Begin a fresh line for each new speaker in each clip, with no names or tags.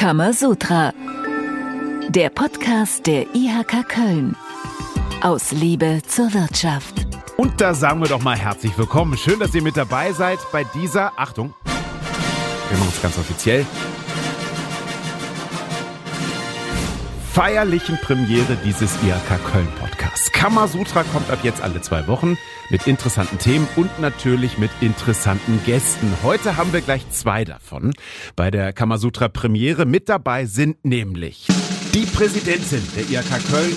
Kamasutra. Der Podcast der IHK Köln. Aus Liebe zur Wirtschaft.
Und da sagen wir doch mal herzlich willkommen. Schön, dass ihr mit dabei seid bei dieser, Achtung, wir machen es ganz offiziell, feierlichen Premiere dieses IHK Köln Podcasts. Kamasutra kommt ab jetzt alle zwei Wochen mit interessanten Themen und natürlich mit interessanten Gästen. Heute haben wir gleich zwei davon. Bei der Kamasutra Premiere mit dabei sind nämlich die Präsidentin der IHK Köln,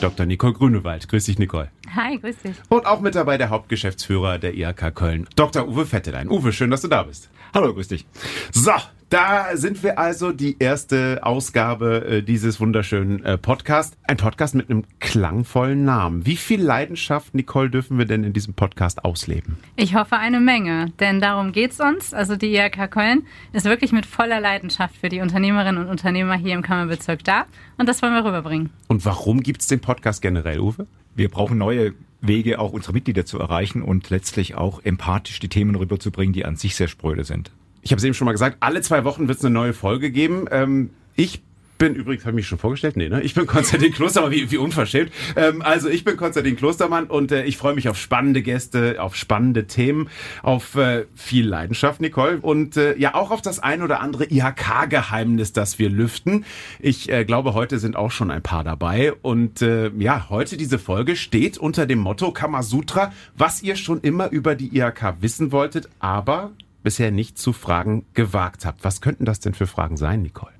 Dr. Nicole Grünewald. Grüß dich, Nicole.
Hi, grüß dich.
Und auch mit dabei der Hauptgeschäftsführer der IHK Köln, Dr. Uwe Vettelein. Uwe, schön, dass du da bist.
Hallo, grüß dich.
So, da sind wir also die erste Ausgabe äh, dieses wunderschönen äh, Podcasts. Ein Podcast mit einem klangvollen Namen. Wie viel Leidenschaft, Nicole, dürfen wir denn in diesem Podcast ausleben?
Ich hoffe eine Menge, denn darum geht's uns. Also die IHK Köln ist wirklich mit voller Leidenschaft für die Unternehmerinnen und Unternehmer hier im Kammerbezirk da und das wollen wir rüberbringen.
Und warum gibt's den Podcast generell, Uwe?
Wir brauchen neue Wege, auch unsere Mitglieder zu erreichen und letztlich auch empathisch die Themen rüberzubringen, die an sich sehr spröde sind.
Ich habe es eben schon mal gesagt, alle zwei Wochen wird es eine neue Folge geben. Ähm, ich bin übrigens, habe ich mich schon vorgestellt? Nee, ne? Ich bin Konstantin Klostermann, wie, wie unverschämt. Ähm, also ich bin Konstantin Klostermann und äh, ich freue mich auf spannende Gäste, auf spannende Themen, auf äh, viel Leidenschaft, Nicole. Und äh, ja, auch auf das ein oder andere IHK-Geheimnis, das wir lüften. Ich äh, glaube, heute sind auch schon ein paar dabei. Und äh, ja, heute diese Folge steht unter dem Motto Kamasutra, was ihr schon immer über die IHK wissen wolltet, aber bisher nicht zu fragen gewagt habt. Was könnten das denn für Fragen sein, Nicole?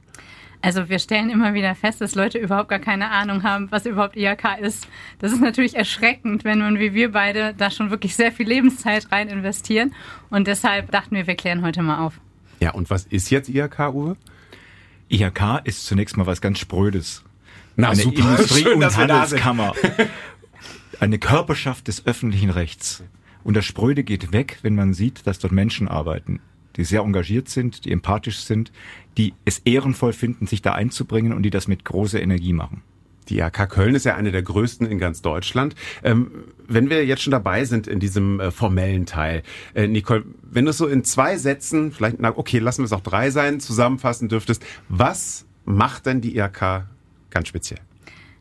Also wir stellen immer wieder fest, dass Leute überhaupt gar keine Ahnung haben, was überhaupt IHK ist. Das ist natürlich erschreckend, wenn man wie wir beide da schon wirklich sehr viel Lebenszeit rein investieren. Und deshalb dachten wir, wir klären heute mal auf.
Ja, und was ist jetzt IHK, Uwe?
IHK ist zunächst mal was ganz Sprödes.
Na,
Eine
super.
Industrie-
Schön,
und. Handelskammer. Eine Körperschaft des öffentlichen Rechts. Und das Spröde geht weg, wenn man sieht, dass dort Menschen arbeiten, die sehr engagiert sind, die empathisch sind, die es ehrenvoll finden, sich da einzubringen und die das mit großer Energie machen.
Die IHK Köln ist ja eine der größten in ganz Deutschland. Ähm, wenn wir jetzt schon dabei sind in diesem äh, formellen Teil, äh, Nicole, wenn du es so in zwei Sätzen, vielleicht, na okay, lassen wir es auch drei sein, zusammenfassen dürftest, was macht denn die IHK ganz speziell?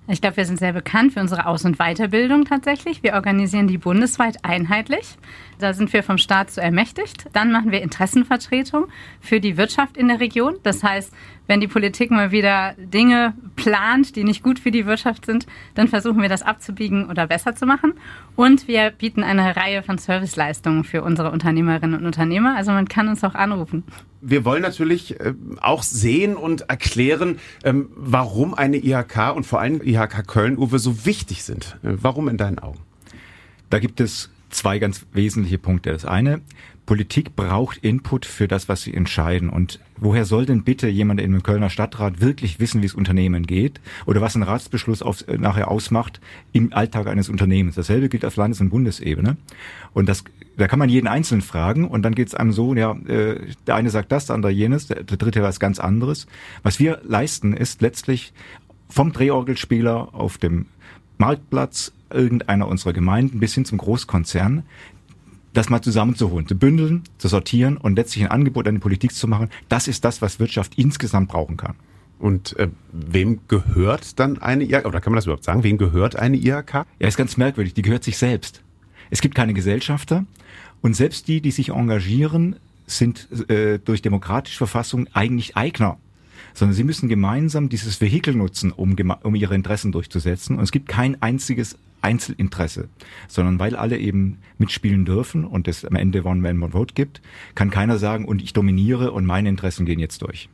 Ich glaube, wir sind sehr bekannt für unsere Aus- und Weiterbildung tatsächlich. Wir organisieren die bundesweit einheitlich. Da sind wir vom Staat so ermächtigt. Dann machen wir Interessenvertretung für die Wirtschaft in der Region. Das heißt, wenn die Politik mal wieder Dinge plant, die nicht gut für die Wirtschaft sind, dann versuchen wir das abzubiegen oder besser zu machen. Und wir bieten eine Reihe von Serviceleistungen für unsere Unternehmerinnen und Unternehmer. Also man kann uns auch anrufen.
Wir wollen natürlich äh, auch sehen und erklären, ähm, warum eine IHK und vor allem IHK Köln, Uwe, so wichtig sind. Äh, warum in deinen Augen?
Da gibt es zwei ganz wesentliche Punkte. Das eine, Politik braucht Input für das, was sie entscheiden. Und woher soll denn bitte jemand in einem Kölner Stadtrat wirklich wissen, wie es Unternehmen geht oder was ein Ratsbeschluss auf, nachher ausmacht im Alltag eines Unternehmens? Dasselbe gilt auf Landes- und Bundesebene. Und das, da kann man jeden Einzelnen fragen und dann geht es einem so, ja, äh, der eine sagt das, der andere jenes, der, der dritte was ganz anderes. Was wir leisten, ist letztlich vom Drehorgelspieler auf dem Marktplatz irgendeiner unserer Gemeinden bis hin zum Großkonzern, das mal zusammenzuholen, zu bündeln, zu sortieren und letztlich ein Angebot an die Politik zu machen. Das ist das, was Wirtschaft insgesamt brauchen kann.
Und äh, wem gehört dann eine IHK? Oder kann man das überhaupt sagen? Wem gehört eine IHK?
Ja, ist ganz merkwürdig. Die gehört sich selbst. Es gibt keine Gesellschafter und selbst die, die sich engagieren, sind äh, durch demokratische Verfassung eigentlich Eigner sondern sie müssen gemeinsam dieses Vehikel nutzen, um, um ihre Interessen durchzusetzen. Und es gibt kein einziges Einzelinteresse, sondern weil alle eben mitspielen dürfen und es am Ende One Man One Vote gibt, kann keiner sagen, und ich dominiere und meine Interessen gehen jetzt durch.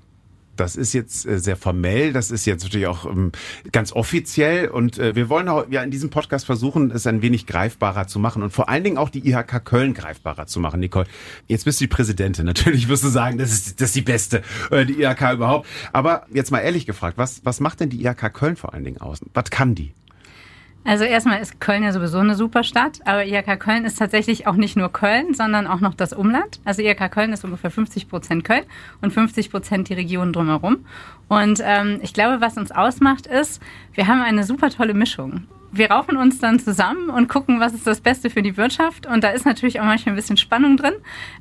Das ist jetzt äh, sehr formell, das ist jetzt natürlich auch ähm, ganz offiziell und äh, wir wollen auch, ja in diesem Podcast versuchen, es ein wenig greifbarer zu machen und vor allen Dingen auch die IHK Köln greifbarer zu machen, Nicole. Jetzt bist du die Präsidentin, natürlich wirst du sagen, das ist, das ist die beste, äh, die IHK überhaupt. Aber jetzt mal ehrlich gefragt, was, was macht denn die IHK Köln vor allen Dingen aus? Was kann die?
Also erstmal ist Köln ja sowieso eine super Stadt, aber IHK Köln ist tatsächlich auch nicht nur Köln, sondern auch noch das Umland. Also IHK Köln ist ungefähr 50 Prozent Köln und 50 Prozent die Region drumherum. Und ähm, ich glaube, was uns ausmacht, ist, wir haben eine super tolle Mischung. wir raufen uns dann zusammen und gucken, was ist das Beste für die Wirtschaft. Und da ist natürlich auch manchmal ein bisschen Spannung drin.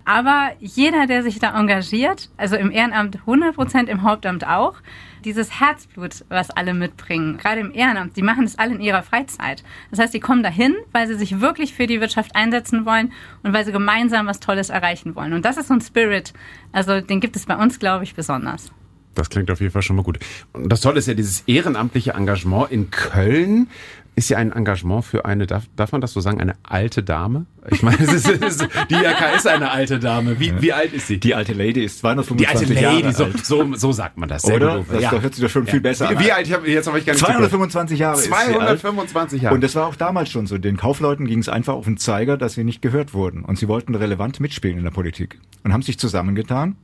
Aber jeder, der sich da engagiert, also im Ehrenamt 100 Prozent, im Hauptamt auch, dieses Herzblut, was alle mitbringen, gerade im Ehrenamt, die machen das alle in ihrer Freizeit. Das heißt, die kommen dahin, weil sie sich wirklich für die Wirtschaft einsetzen wollen und weil sie gemeinsam was Tolles erreichen wollen. Und das ist so ein Spirit, also den gibt es bei uns, glaube ich, besonders.
Das klingt auf jeden Fall schon mal gut. Und das Tolle ist ja dieses ehrenamtliche Engagement in Köln ist ja ein Engagement für eine, darf, darf man das so sagen, eine alte Dame? Ich meine, es ist, es ist, die IHK ist eine alte Dame. Wie, wie alt ist sie?
Die alte Lady ist 225
die alte Lady,
Jahre
so,
alt.
so, so sagt man das. Sehr
Oder? Das
ja.
hört sich doch schon viel besser
Wie,
an.
wie alt? Ich hab, jetzt habe ich gar nicht
225 Jahre ist sie alt.
225 Jahre.
Und das war auch damals schon so. Den Kaufleuten ging es einfach auf den Zeiger, dass sie nicht gehört wurden. Und sie wollten relevant mitspielen in der Politik. Und haben sich zusammengetan,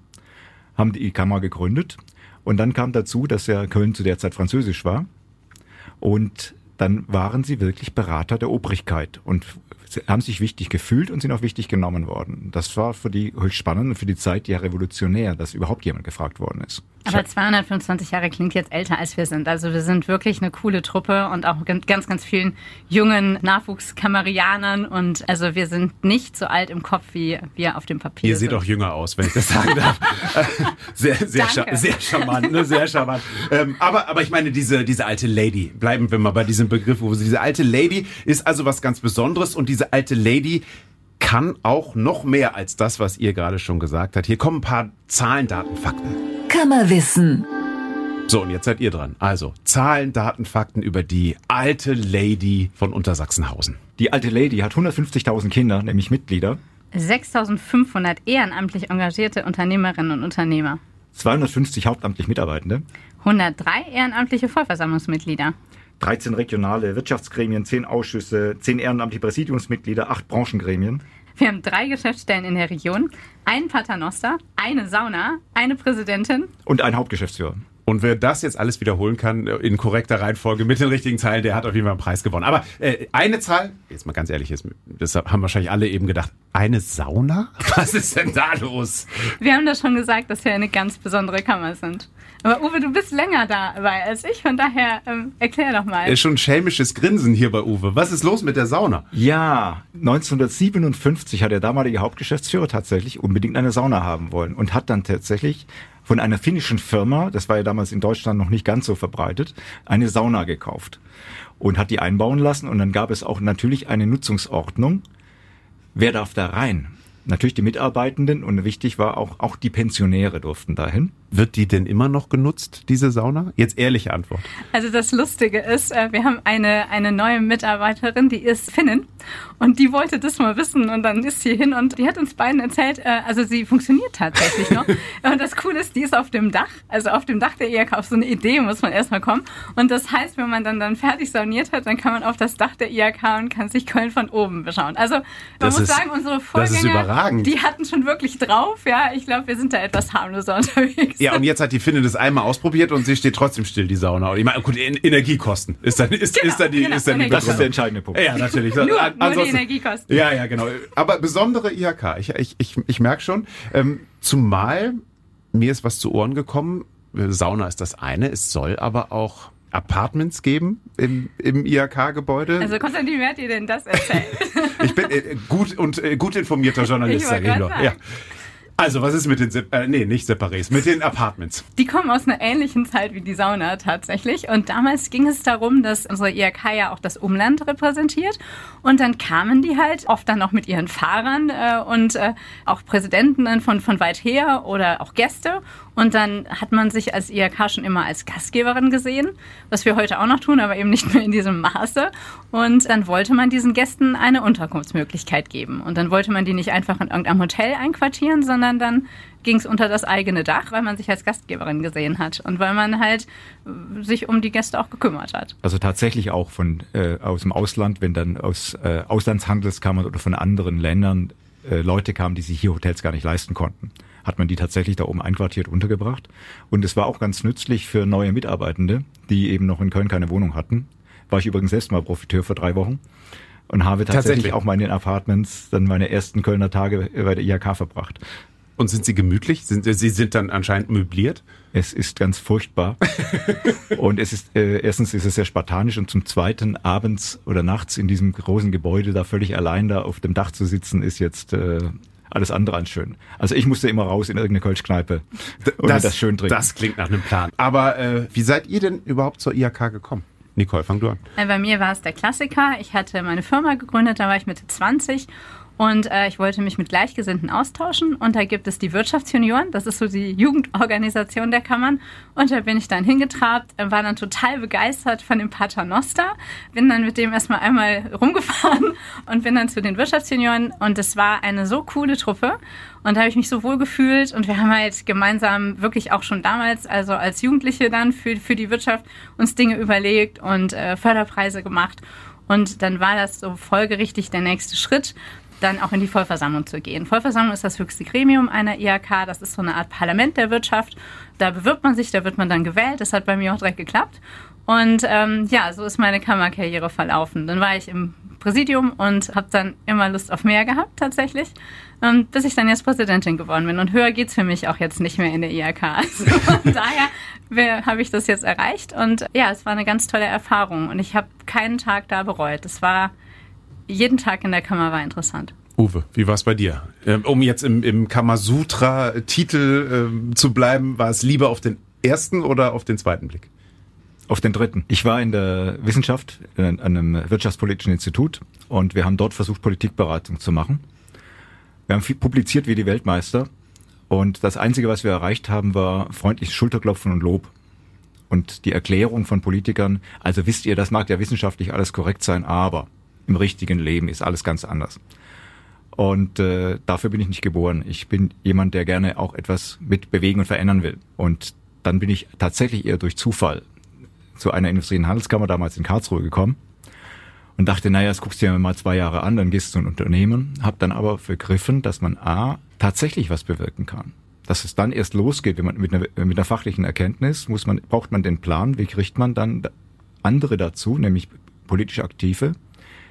haben die Kammer gegründet. Und dann kam dazu, dass ja Köln zu der Zeit französisch war. Und dann waren sie wirklich Berater der Obrigkeit und haben sich wichtig gefühlt und sind auch wichtig genommen worden. Das war für die höchst spannend und für die Zeit ja revolutionär, dass überhaupt jemand gefragt worden ist.
Aber 225 Jahre klingt jetzt älter, als wir sind. Also wir sind wirklich eine coole Truppe und auch mit ganz, ganz vielen jungen Nachwuchskamerianern. Und also wir sind nicht so alt im Kopf, wie wir auf dem Papier
Ihr seht
sind.
auch jünger aus, wenn ich das sagen darf. sehr, sehr,
Danke.
scha sehr charmant, ne? sehr charmant. Ähm, aber, aber ich meine, diese, diese alte Lady, bleiben wir mal bei diesem Begriff, wo sie, diese alte Lady ist also was ganz Besonderes und diese alte Lady kann auch noch mehr als das, was ihr gerade schon gesagt habt. Hier kommen ein paar Zahlen, Daten, Fakten.
Kammerwissen.
So, und jetzt seid ihr dran. Also, Zahlen, Daten, Fakten über die alte Lady von Untersachsenhausen.
Die alte Lady hat 150.000 Kinder, nämlich Mitglieder,
6500 ehrenamtlich engagierte Unternehmerinnen und Unternehmer.
250 hauptamtlich Mitarbeitende,
103 ehrenamtliche Vollversammlungsmitglieder.
13 regionale Wirtschaftsgremien, 10 Ausschüsse, 10 ehrenamtliche Präsidiumsmitglieder, 8 Branchengremien.
Wir haben drei Geschäftsstellen in der Region, einen Paternoster, eine Sauna, eine Präsidentin.
und ein Hauptgeschäftsführer.
Und wer das jetzt alles wiederholen kann, äh, in korrekter Reihenfolge mit den richtigen Zahlen, der hat auf jeden Fall einen Preis gewonnen. Aber äh, eine Zahl, jetzt mal ganz ehrlich, das haben wahrscheinlich alle eben gedacht, eine Sauna? Was ist denn da los?
Wir haben das schon gesagt, dass wir eine ganz besondere Kammer sind. Aber Uwe, du bist länger dabei als ich, von daher ähm, erklär doch mal.
Ist schon ein schelmisches Grinsen hier bei Uwe. Was ist los mit der Sauna?
Ja, 1957 hat der damalige Hauptgeschäftsführer tatsächlich unbedingt eine Sauna haben wollen und hat dann tatsächlich von einer finnischen Firma, das war ja damals in Deutschland noch nicht ganz so verbreitet, eine Sauna gekauft und hat die einbauen lassen und dann gab es auch natürlich eine Nutzungsordnung. Wer darf da rein? Natürlich die Mitarbeitenden und wichtig war auch, auch die Pensionäre durften dahin.
Wird die denn immer noch genutzt, diese Sauna? Jetzt ehrliche Antwort.
Also das Lustige ist, äh, wir haben eine, eine neue Mitarbeiterin, die ist Finnin und die wollte das mal wissen und dann ist sie hin und die hat uns beiden erzählt, äh, also sie funktioniert tatsächlich noch. Und das Coole ist, die ist auf dem Dach, also auf dem Dach der IHK, auf so eine Idee muss man erstmal kommen. Und das heißt, wenn man dann, dann fertig sauniert hat, dann kann man auf das Dach der IHK und kann sich Köln von oben beschauen. Also man
Das
muss
ist-
sagen, unsere Vorgänger,
überragend.
die hatten schon wirklich drauf. Ja, ich glaube, wir sind da etwas harmloser unterwegs.
Ja, und jetzt hat die Finne das einmal ausprobiert und sie steht trotzdem still, die Sauna. Und ich meine, gut, En- Energiekosten ist dann, ist,
Genau,
ist dann die,
genau,
ist dann die.
Das ist der entscheidende Punkt.
Ja, natürlich.
Nur, nur die Energiekosten.
Ja, ja, genau. Aber besondere IHK. Ich, ich, ich, ich merke schon, ähm, zumal mir ist was zu Ohren gekommen. Äh, Sauna ist das eine. Es soll aber auch Apartments geben im, im IHK-Gebäude.
Also Konstantin, wer hat dir denn das erzählt?
ich bin äh, gut und äh, gut informierter Journalist, sage ich nur. Ja. Also, was ist mit den, äh, nee, nicht Separés, mit den Apartments?
Die kommen aus einer ähnlichen Zeit wie die Sauna tatsächlich. Und damals ging es darum, dass unsere IRK ja auch das Umland repräsentiert. Und dann kamen die halt oft dann noch mit ihren Fahrern äh, und äh, auch Präsidenten dann von, von weit her oder auch Gäste. Und dann hat man sich als IRK schon immer als Gastgeberin gesehen, was wir heute auch noch tun, aber eben nicht mehr in diesem Maße. Und dann wollte man diesen Gästen eine Unterkunftsmöglichkeit geben. Und dann wollte man die nicht einfach in irgendeinem Hotel einquartieren, sondern dann ging es unter das eigene Dach, weil man sich als Gastgeberin gesehen hat und weil man halt äh, sich um die Gäste auch gekümmert hat.
Also tatsächlich auch von äh, aus dem Ausland, wenn dann aus äh, Auslandshandelskammern oder von anderen Ländern äh, Leute kamen, die sich hier Hotels gar nicht leisten konnten, hat man die tatsächlich da oben einquartiert untergebracht. Und es war auch ganz nützlich für neue Mitarbeitende, die eben noch in Köln keine Wohnung hatten. War ich übrigens selbst mal Profiteur für drei Wochen und habe tatsächlich,
Tatsächlich?
auch mal in den Apartments dann meine ersten Kölner Tage bei der IHK verbracht.
Und sind sie gemütlich? Sind, sie sind dann anscheinend möbliert?
Es ist ganz furchtbar. und es ist, äh, erstens ist es sehr spartanisch und zum zweiten abends oder nachts in diesem großen Gebäude da völlig allein da auf dem Dach zu sitzen, ist jetzt äh, alles andere als schön. Also ich musste immer raus in irgendeine Kölschkneipe und das, das schön trinken.
Das klingt nach einem Plan. Aber äh, wie seid ihr denn überhaupt zur IHK gekommen? Nicole, fang du an.
Äh, bei mir war es der Klassiker. Ich hatte meine Firma gegründet, da war ich Mitte 20 und äh, ich wollte mich mit Gleichgesinnten austauschen. Und da gibt es die Wirtschaftsjunioren, das ist so die Jugendorganisation der Kammern. Und da bin ich dann hingetrabt, äh, war dann total begeistert von dem Paternoster. Bin dann mit dem erstmal einmal rumgefahren und bin dann zu den Wirtschaftsjunioren. Und es war eine so coole Truppe. Und da habe ich mich so wohl gefühlt. Und wir haben halt gemeinsam wirklich auch schon damals, also als Jugendliche dann für, für die Wirtschaft, uns Dinge überlegt und äh, Förderpreise gemacht. Und dann war das so folgerichtig der nächste Schritt dann auch in die Vollversammlung zu gehen. Vollversammlung ist das höchste Gremium einer IHK, das ist so eine Art Parlament der Wirtschaft. Da bewirbt man sich, da wird man dann gewählt. Das hat bei mir auch direkt geklappt. Und ähm, ja, so ist meine Kammerkarriere verlaufen. Dann war ich im Präsidium und habe dann immer Lust auf mehr gehabt tatsächlich, ähm, bis ich dann jetzt Präsidentin geworden bin. Und höher geht's für mich auch jetzt nicht mehr in der IHK. Also von daher habe ich das jetzt erreicht. Und ja, es war eine ganz tolle Erfahrung. Und ich habe keinen Tag da bereut. Es war jeden Tag in der Kammer war interessant.
Uwe, wie war es bei dir? Ähm, um jetzt im, im Kamasutra-Titel ähm, zu bleiben, war es lieber auf den ersten oder auf den zweiten Blick?
Auf den dritten. Ich war in der Wissenschaft an einem wirtschaftspolitischen Institut und wir haben dort versucht, Politikberatung zu machen. Wir haben viel publiziert wie die Weltmeister und das Einzige, was wir erreicht haben, war freundliches Schulterklopfen und Lob. Und die Erklärung von Politikern, also wisst ihr, das mag ja wissenschaftlich alles korrekt sein, aber im richtigen Leben ist alles ganz anders. Und äh, dafür bin ich nicht geboren. Ich bin jemand, der gerne auch etwas mit bewegen und verändern will. Und dann bin ich tatsächlich eher durch Zufall zu einer Industrie- und Handelskammer damals in Karlsruhe gekommen und dachte, naja, das guckst du dir mal zwei Jahre an, dann gehst du in ein Unternehmen. Hab dann aber begriffen, dass man A, tatsächlich was bewirken kann. Dass es dann erst losgeht, wenn man mit einer, mit einer fachlichen Erkenntnis muss man, braucht man den Plan, wie kriegt man dann andere dazu, nämlich politisch Aktive,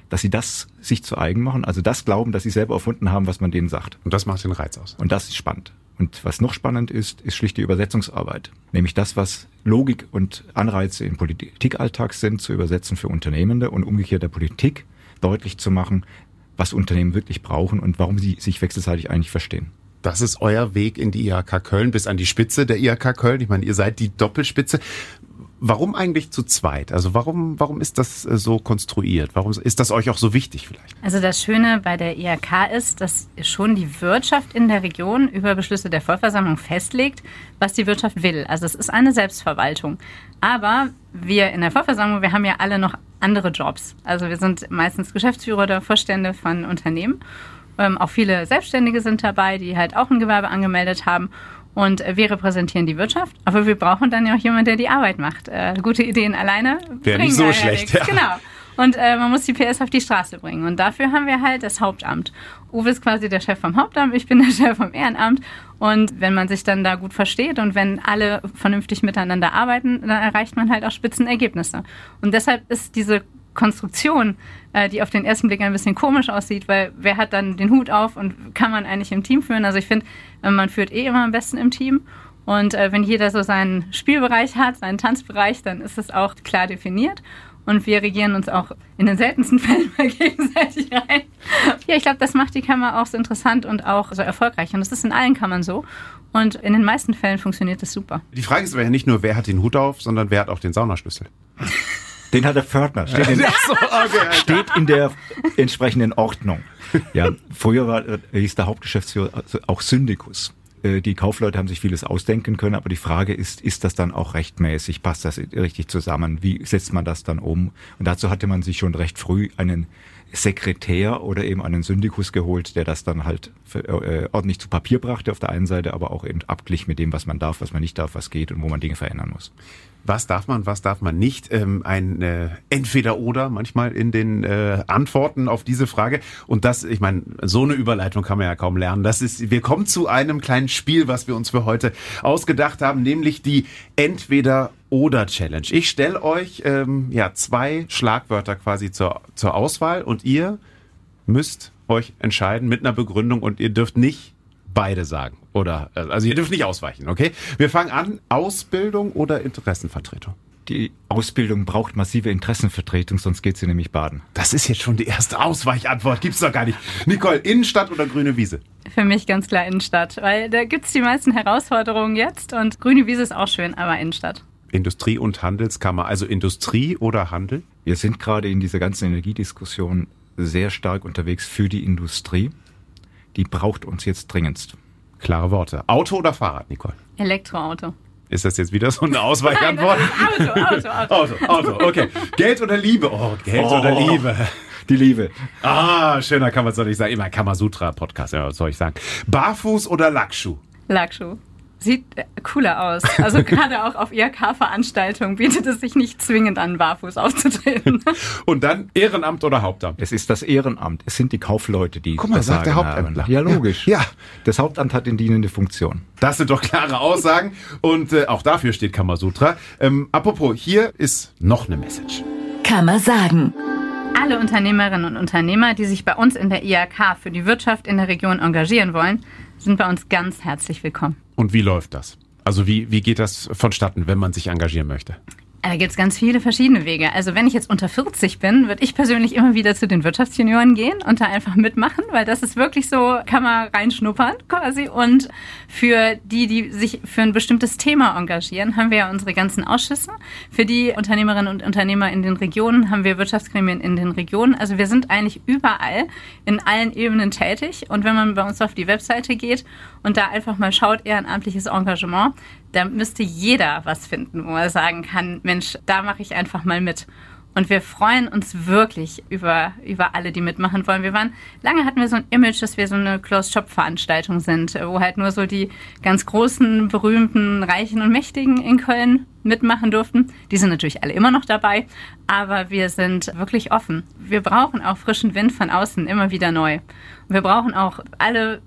dass sie das sich zu eigen machen, also das glauben, dass sie selber erfunden haben, was man denen sagt.
Und das macht den Reiz aus.
Und das ist spannend. Und was noch spannend ist, ist schlicht die Übersetzungsarbeit. Nämlich das, was Logik und Anreize im Politikalltag sind, zu übersetzen für Unternehmende und umgekehrt der Politik deutlich zu machen, was Unternehmen wirklich brauchen und warum sie sich wechselseitig eigentlich verstehen.
Das ist euer Weg in die IHK Köln bis an die Spitze der IHK Köln. Ich meine, ihr seid die Doppelspitze. Warum eigentlich zu zweit? Also warum, warum ist das äh, so konstruiert? Warum ist das euch auch so wichtig vielleicht?
Also das Schöne bei der IHK ist, dass schon die Wirtschaft in der Region über Beschlüsse der Vollversammlung festlegt, was die Wirtschaft will. Also es ist eine Selbstverwaltung. Aber wir in der Vollversammlung, wir haben ja alle noch andere Jobs. Also wir sind meistens Geschäftsführer oder Vorstände von Unternehmen. Ähm, auch viele Selbstständige sind dabei, die halt auch ein Gewerbe angemeldet haben. Und wir repräsentieren die Wirtschaft, aber wir brauchen dann ja auch jemanden, der die Arbeit macht. Äh, gute Ideen alleine.
Wäre nicht so schlecht. Ja.
Genau. Und äh, man muss die PS auf die Straße bringen. Und dafür haben wir halt das Hauptamt. Uwe ist quasi der Chef vom Hauptamt, ich bin der Chef vom Ehrenamt. Und wenn man sich dann da gut versteht und wenn alle vernünftig miteinander arbeiten, dann erreicht man halt auch Spitzenergebnisse. Und deshalb ist diese Konstruktion, äh, die auf den ersten Blick ein bisschen komisch aussieht, weil wer hat dann den Hut auf und kann man eigentlich im Team führen? Also ich finde, äh, man führt eh immer am besten im Team. Und äh, wenn jeder so seinen Spielbereich hat, seinen Tanzbereich, dann ist es auch klar definiert. Und wir regieren uns auch in den seltensten Fällen mal gegenseitig rein. Ja, ich glaube, das macht die Kammer auch so interessant und auch so erfolgreich. Und das ist in allen Kammern so. Und in den meisten Fällen funktioniert das super.
Die Frage ist aber ja nicht nur, wer hat den Hut auf, sondern wer hat auch den Saunaschlüssel.
Den hat der Pförtner. Steht in, so, okay, steht in der entsprechenden Ordnung. Ja, früher war, äh, hieß der Hauptgeschäftsführer also auch Syndikus. Äh, die Kaufleute haben sich vieles ausdenken können, aber die Frage ist, ist das dann auch rechtmäßig? Passt das richtig zusammen? Wie setzt man das dann um? Und dazu hatte man sich schon recht früh einen Sekretär oder eben einen Syndikus geholt, der das dann halt für, äh, ordentlich zu Papier brachte auf der einen Seite, aber auch eben abglich mit dem, was man darf, was man nicht darf, was geht und wo man Dinge verändern muss
was darf man, was darf man nicht. Ähm, ein äh, Entweder-Oder manchmal in den äh, Antworten auf diese Frage. Und das, ich meine, so eine Überleitung kann man ja kaum lernen. Das ist, wir kommen zu einem kleinen Spiel, was wir uns für heute ausgedacht haben, nämlich die Entweder-Oder-Challenge. Ich stelle euch ähm, ja zwei Schlagwörter quasi zur, zur Auswahl und ihr müsst euch entscheiden mit einer Begründung und ihr dürft nicht beide sagen. Oder, äh, also ihr dürft nicht ausweichen, okay? Wir fangen an. Ausbildung oder Interessenvertretung?
Die Ausbildung braucht massive Interessenvertretung, sonst geht sie nämlich baden.
Das ist jetzt schon die erste Ausweichantwort. Gibt's doch gar nicht. Nicole, Innenstadt oder grüne Wiese?
Für mich ganz klar Innenstadt, weil da gibt's die meisten Herausforderungen jetzt und grüne Wiese ist auch schön, aber Innenstadt.
Industrie- und Handelskammer, also Industrie oder Handel?
Wir sind gerade in dieser ganzen Energiediskussion sehr stark unterwegs für die Industrie. Die braucht uns jetzt dringendst.
Klare Worte. Auto oder Fahrrad, Nicole?
Elektroauto.
Ist das jetzt wieder so eine Ausweichantwort?
Auto, Auto, Auto.
Auto, Auto, okay. Geld oder Liebe? Oh, Geld
Oh.
oder Liebe.
Die Liebe.
Ah, schöner kann man es doch nicht sagen. Immer Kamasutra-Podcast, ja, was soll ich sagen. Barfuß oder Lackschuh?
Lackschuh. Sieht äh, cooler aus. Also gerade auch auf IHK-Veranstaltungen bietet es sich nicht zwingend an, barfuß aufzutreten.
Und dann Ehrenamt oder Hauptamt?
Es ist das Ehrenamt. Es sind die Kaufleute, die
Guck mal,
das
sagt der Hauptamtler.
haben. Ja, logisch.
Ja.
Das Hauptamt hat eine dienende Funktion.
Das sind doch klare Aussagen und äh, auch dafür steht Kamasutra. Ähm, apropos, hier ist noch eine Message.
Kann man sagen.
Alle Unternehmerinnen und Unternehmer, die sich bei uns in der IHK für die Wirtschaft in der Region engagieren wollen, sind bei uns ganz herzlich willkommen.
Und wie läuft das? Also wie, wie geht das vonstatten, wenn man sich engagieren möchte?
Da gibt es ganz viele verschiedene Wege. Also wenn ich jetzt unter 40 bin, würde ich persönlich immer wieder zu den Wirtschaftsjunioren gehen und da einfach mitmachen, weil das ist wirklich so, kann man reinschnuppern quasi. Und für die, die sich für ein bestimmtes Thema engagieren, haben wir ja unsere ganzen Ausschüsse. Für die Unternehmerinnen und Unternehmer in den Regionen haben wir Wirtschaftsgremien in den Regionen. Also wir sind eigentlich überall in allen Ebenen tätig. Und wenn man bei uns auf die Webseite geht und da einfach mal schaut, ehrenamtliches Engagement, da müsste jeder was finden, wo er sagen kann, Mensch, da mache ich einfach mal mit. Und wir freuen uns wirklich über, über alle, die mitmachen wollen. Wir waren, lange hatten wir so ein Image, dass wir so eine Closed-Shop-Veranstaltung sind, wo halt nur so die ganz großen, berühmten, reichen und mächtigen in Köln mitmachen durften. Die sind natürlich alle immer noch dabei, aber wir sind wirklich offen. Wir brauchen auch frischen Wind von außen immer wieder neu. Wir brauchen auch alle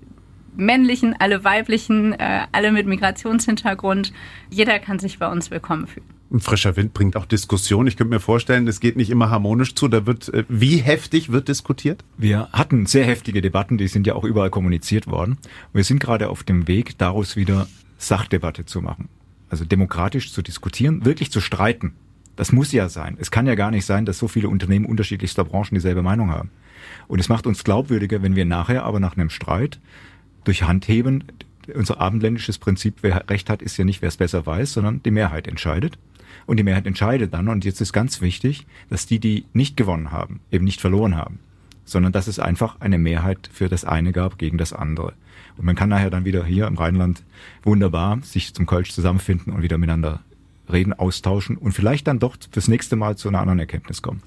männlichen, alle weiblichen, äh, alle mit Migrationshintergrund. Jeder kann sich bei uns willkommen fühlen.
Ein frischer Wind bringt auch Diskussion. Ich könnte mir vorstellen, es geht nicht immer harmonisch zu. Da wird, äh, wie heftig wird diskutiert?
Wir hatten sehr heftige Debatten, die sind ja auch überall kommuniziert worden. Wir sind gerade auf dem Weg, daraus wieder Sachdebatte zu machen. Also demokratisch zu diskutieren, wirklich zu streiten. Das muss ja sein. Es kann ja gar nicht sein, dass so viele Unternehmen unterschiedlichster Branchen dieselbe Meinung haben. Und es macht uns glaubwürdiger, wenn wir nachher aber nach einem Streit durch Handheben, unser abendländisches Prinzip, wer Recht hat, ist ja nicht, wer es besser weiß, sondern die Mehrheit entscheidet. Und die Mehrheit entscheidet dann, und jetzt ist ganz wichtig, dass die, die nicht gewonnen haben, eben nicht verloren haben, sondern dass es einfach eine Mehrheit für das eine gab gegen das andere. Und man kann nachher dann wieder hier im Rheinland wunderbar sich zum Kölsch zusammenfinden und wieder miteinander reden, austauschen und vielleicht dann doch fürs nächste Mal zu einer anderen Erkenntnis kommen.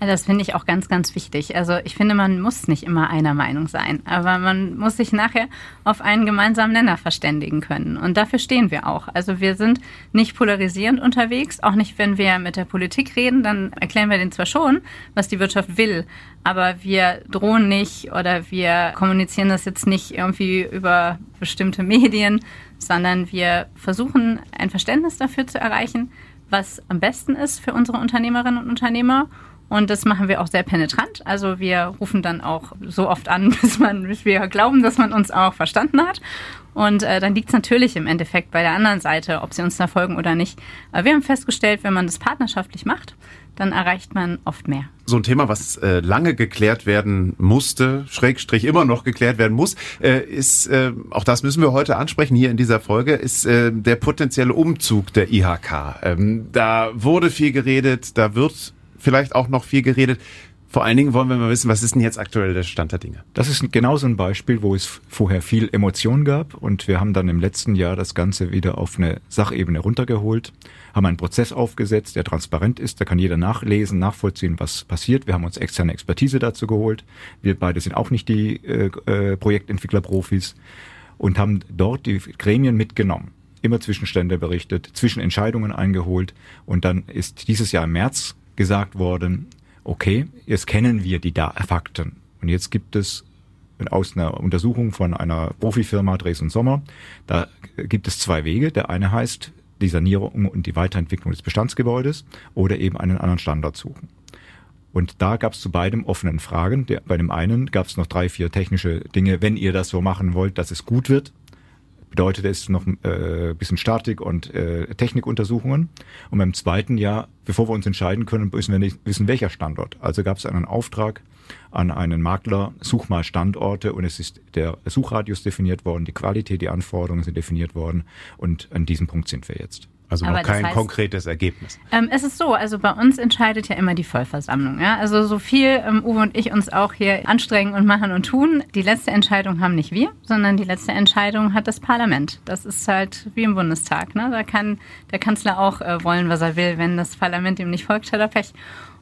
Das finde ich auch ganz, ganz wichtig. Also ich finde, man muss nicht immer einer Meinung sein, aber man muss sich nachher auf einen gemeinsamen Nenner verständigen können. Und dafür stehen wir auch. Also wir sind nicht polarisierend unterwegs, auch nicht, wenn wir mit der Politik reden, dann erklären wir denen zwar schon, was die Wirtschaft will, aber wir drohen nicht oder wir kommunizieren das jetzt nicht irgendwie über bestimmte Medien, sondern wir versuchen ein Verständnis dafür zu erreichen, was am besten ist für unsere Unternehmerinnen und Unternehmer. Und das machen wir auch sehr penetrant. Also wir rufen dann auch so oft an, bis, man, bis wir glauben, dass man uns auch verstanden hat. Und äh, dann liegt es natürlich im Endeffekt bei der anderen Seite, ob sie uns da folgen oder nicht. Aber wir haben festgestellt, wenn man das partnerschaftlich macht, dann erreicht man oft mehr.
So ein Thema, was äh, lange geklärt werden musste, Schrägstrich immer noch geklärt werden muss, äh, ist, äh, auch das müssen wir heute ansprechen hier in dieser Folge, ist äh, der potenzielle Umzug der IHK. Ähm, da wurde viel geredet, da wird vielleicht auch noch viel geredet. Vor allen Dingen wollen wir mal wissen, was ist denn jetzt aktuell der Stand der Dinge?
Das ist genau so ein Beispiel, wo es vorher viel Emotion gab und wir haben dann im letzten Jahr das Ganze wieder auf eine Sachebene runtergeholt, haben einen Prozess aufgesetzt, der transparent ist, da kann jeder nachlesen, nachvollziehen, was passiert. Wir haben uns externe Expertise dazu geholt. Wir beide sind auch nicht die äh, äh, Projektentwickler-Profis und haben dort die Gremien mitgenommen immer Zwischenstände berichtet, Zwischenentscheidungen eingeholt und dann ist dieses Jahr im März gesagt worden, okay, jetzt kennen wir die da Fakten. Und jetzt gibt es aus einer Untersuchung von einer Profifirma Dresden Sommer, da gibt es zwei Wege. Der eine heißt die Sanierung und die Weiterentwicklung des Bestandsgebäudes oder eben einen anderen Standort suchen. Und da gab es zu beidem offenen Fragen. Der, bei dem einen gab es noch drei, vier technische Dinge. Wenn ihr das so machen wollt, dass es gut wird, bedeutet es noch äh, bisschen Statik und äh, Technikuntersuchungen. Und beim zweiten Jahr, bevor wir uns entscheiden können, müssen wir nicht wissen, welcher Standort. Also gab es einen Auftrag an einen Makler, such mal Standorte und es ist der Suchradius definiert worden, die Qualität, die Anforderungen sind definiert worden und an diesem Punkt sind wir jetzt.
Also noch kein heißt, konkretes Ergebnis.
Ähm, es ist so, also bei uns entscheidet ja immer die Vollversammlung. Ja? Also so viel ähm, Uwe und ich uns auch hier anstrengen und machen und tun, die letzte Entscheidung haben nicht wir, sondern die letzte Entscheidung hat das Parlament. Das ist halt wie im Bundestag. Ne? Da kann der Kanzler auch äh, wollen, was er will. Wenn das Parlament ihm nicht folgt, hat er Pech.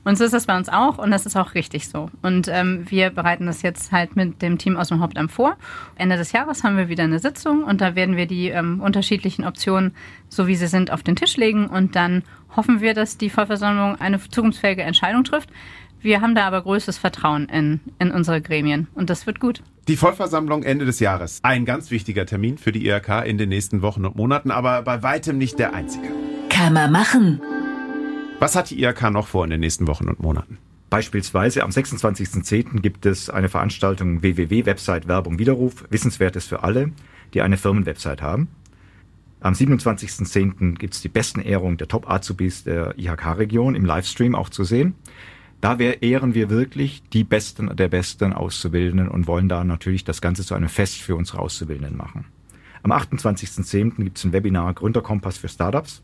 Und so ist das bei uns auch und das ist auch richtig so. Und ähm, wir bereiten das jetzt halt mit dem Team aus dem Hauptamt vor. Ende des Jahres haben wir wieder eine Sitzung und da werden wir die ähm, unterschiedlichen Optionen, so wie sie sind, auf den Tisch legen und dann hoffen wir, dass die Vollversammlung eine zukunftsfähige Entscheidung trifft. Wir haben da aber größtes Vertrauen in, in unsere Gremien und das wird gut.
Die Vollversammlung Ende des Jahres. Ein ganz wichtiger Termin für die IHK in den nächsten Wochen und Monaten, aber bei weitem nicht der einzige.
Kann man machen.
Was hat die IHK noch vor in den nächsten Wochen und Monaten?
Beispielsweise am 26.10. gibt es eine Veranstaltung www.website Werbung Widerruf, Wissenswertes für alle, die eine Firmenwebsite haben. Am 27.10. gibt es die besten Ehrung der Top-Azubis der IHK-Region im Livestream auch zu sehen. Da ehren wir wirklich die Besten der Besten Auszubildenden und wollen da natürlich das Ganze zu einem Fest für unsere Auszubildenden machen. Am 28.10. gibt es ein Webinar Gründerkompass für Startups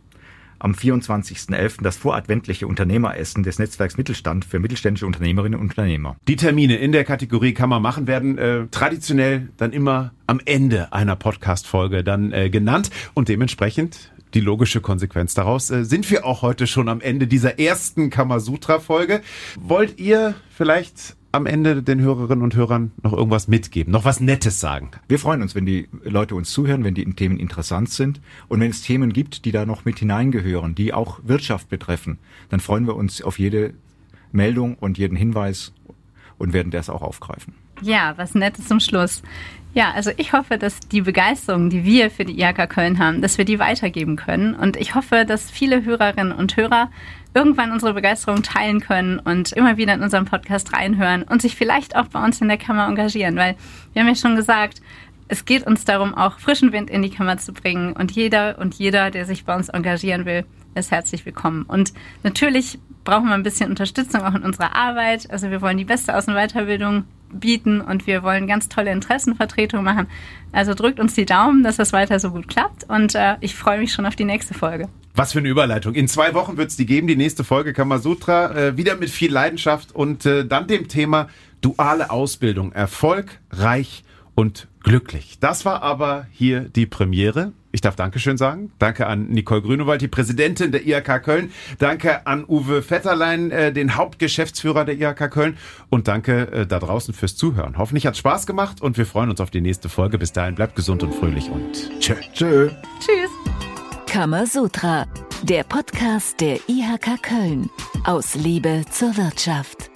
am 24.11. das voradventliche Unternehmeressen des Netzwerks Mittelstand für mittelständische Unternehmerinnen und Unternehmer.
Die Termine in der Kategorie kann man machen werden äh, traditionell dann immer am Ende einer Podcast-Folge dann äh, genannt und dementsprechend die logische Konsequenz daraus äh, sind wir auch heute schon am Ende dieser ersten Kamasutra-Folge. Wollt ihr vielleicht am Ende den Hörerinnen und Hörern noch irgendwas mitgeben, noch was Nettes sagen?
Wir freuen uns, wenn die Leute uns zuhören, wenn die Themen interessant sind und wenn es Themen gibt, die da noch mit hineingehören, die auch Wirtschaft betreffen, dann freuen wir uns auf jede Meldung und jeden Hinweis und werden das auch aufgreifen.
Ja, was Nettes zum Schluss. Ja, also ich hoffe, dass die Begeisterung, die wir für die IHK Köln haben, dass wir die weitergeben können. Und ich hoffe, dass viele Hörerinnen und Hörer irgendwann unsere Begeisterung teilen können und immer wieder in unseren Podcast reinhören und sich vielleicht auch bei uns in der Kammer engagieren, weil wir haben ja schon gesagt, es geht uns darum, auch frischen Wind in die Kammer zu bringen und jeder und jeder, der sich bei uns engagieren will, ist herzlich willkommen. Und natürlich brauchen wir ein bisschen Unterstützung auch in unserer Arbeit. Also wir wollen die beste Außen- und Weiterbildung bieten und wir wollen ganz tolle Interessenvertretungen machen. Also drückt uns die Daumen, dass das weiter so gut klappt und äh, ich freue mich schon auf die nächste Folge.
Was für eine Überleitung. In zwei Wochen wird es die geben, die nächste Folge Kamasutra, äh, wieder mit viel Leidenschaft und äh, dann dem Thema duale Ausbildung, Erfolg, reich und glücklich. Das war aber hier die Premiere. Ich darf Dankeschön sagen. Danke an Nicole Grünewald, die Präsidentin der IHK Köln. Danke an Uwe Vetterlein, äh, den Hauptgeschäftsführer der IHK Köln. Und danke äh, da draußen fürs Zuhören. Hoffentlich hat Spaß gemacht und wir freuen uns auf die nächste Folge. Bis dahin bleibt gesund und fröhlich und tschö.
Tschö. Tschüss. Kamasutra, der Podcast der IHK Köln. Aus Liebe zur Wirtschaft.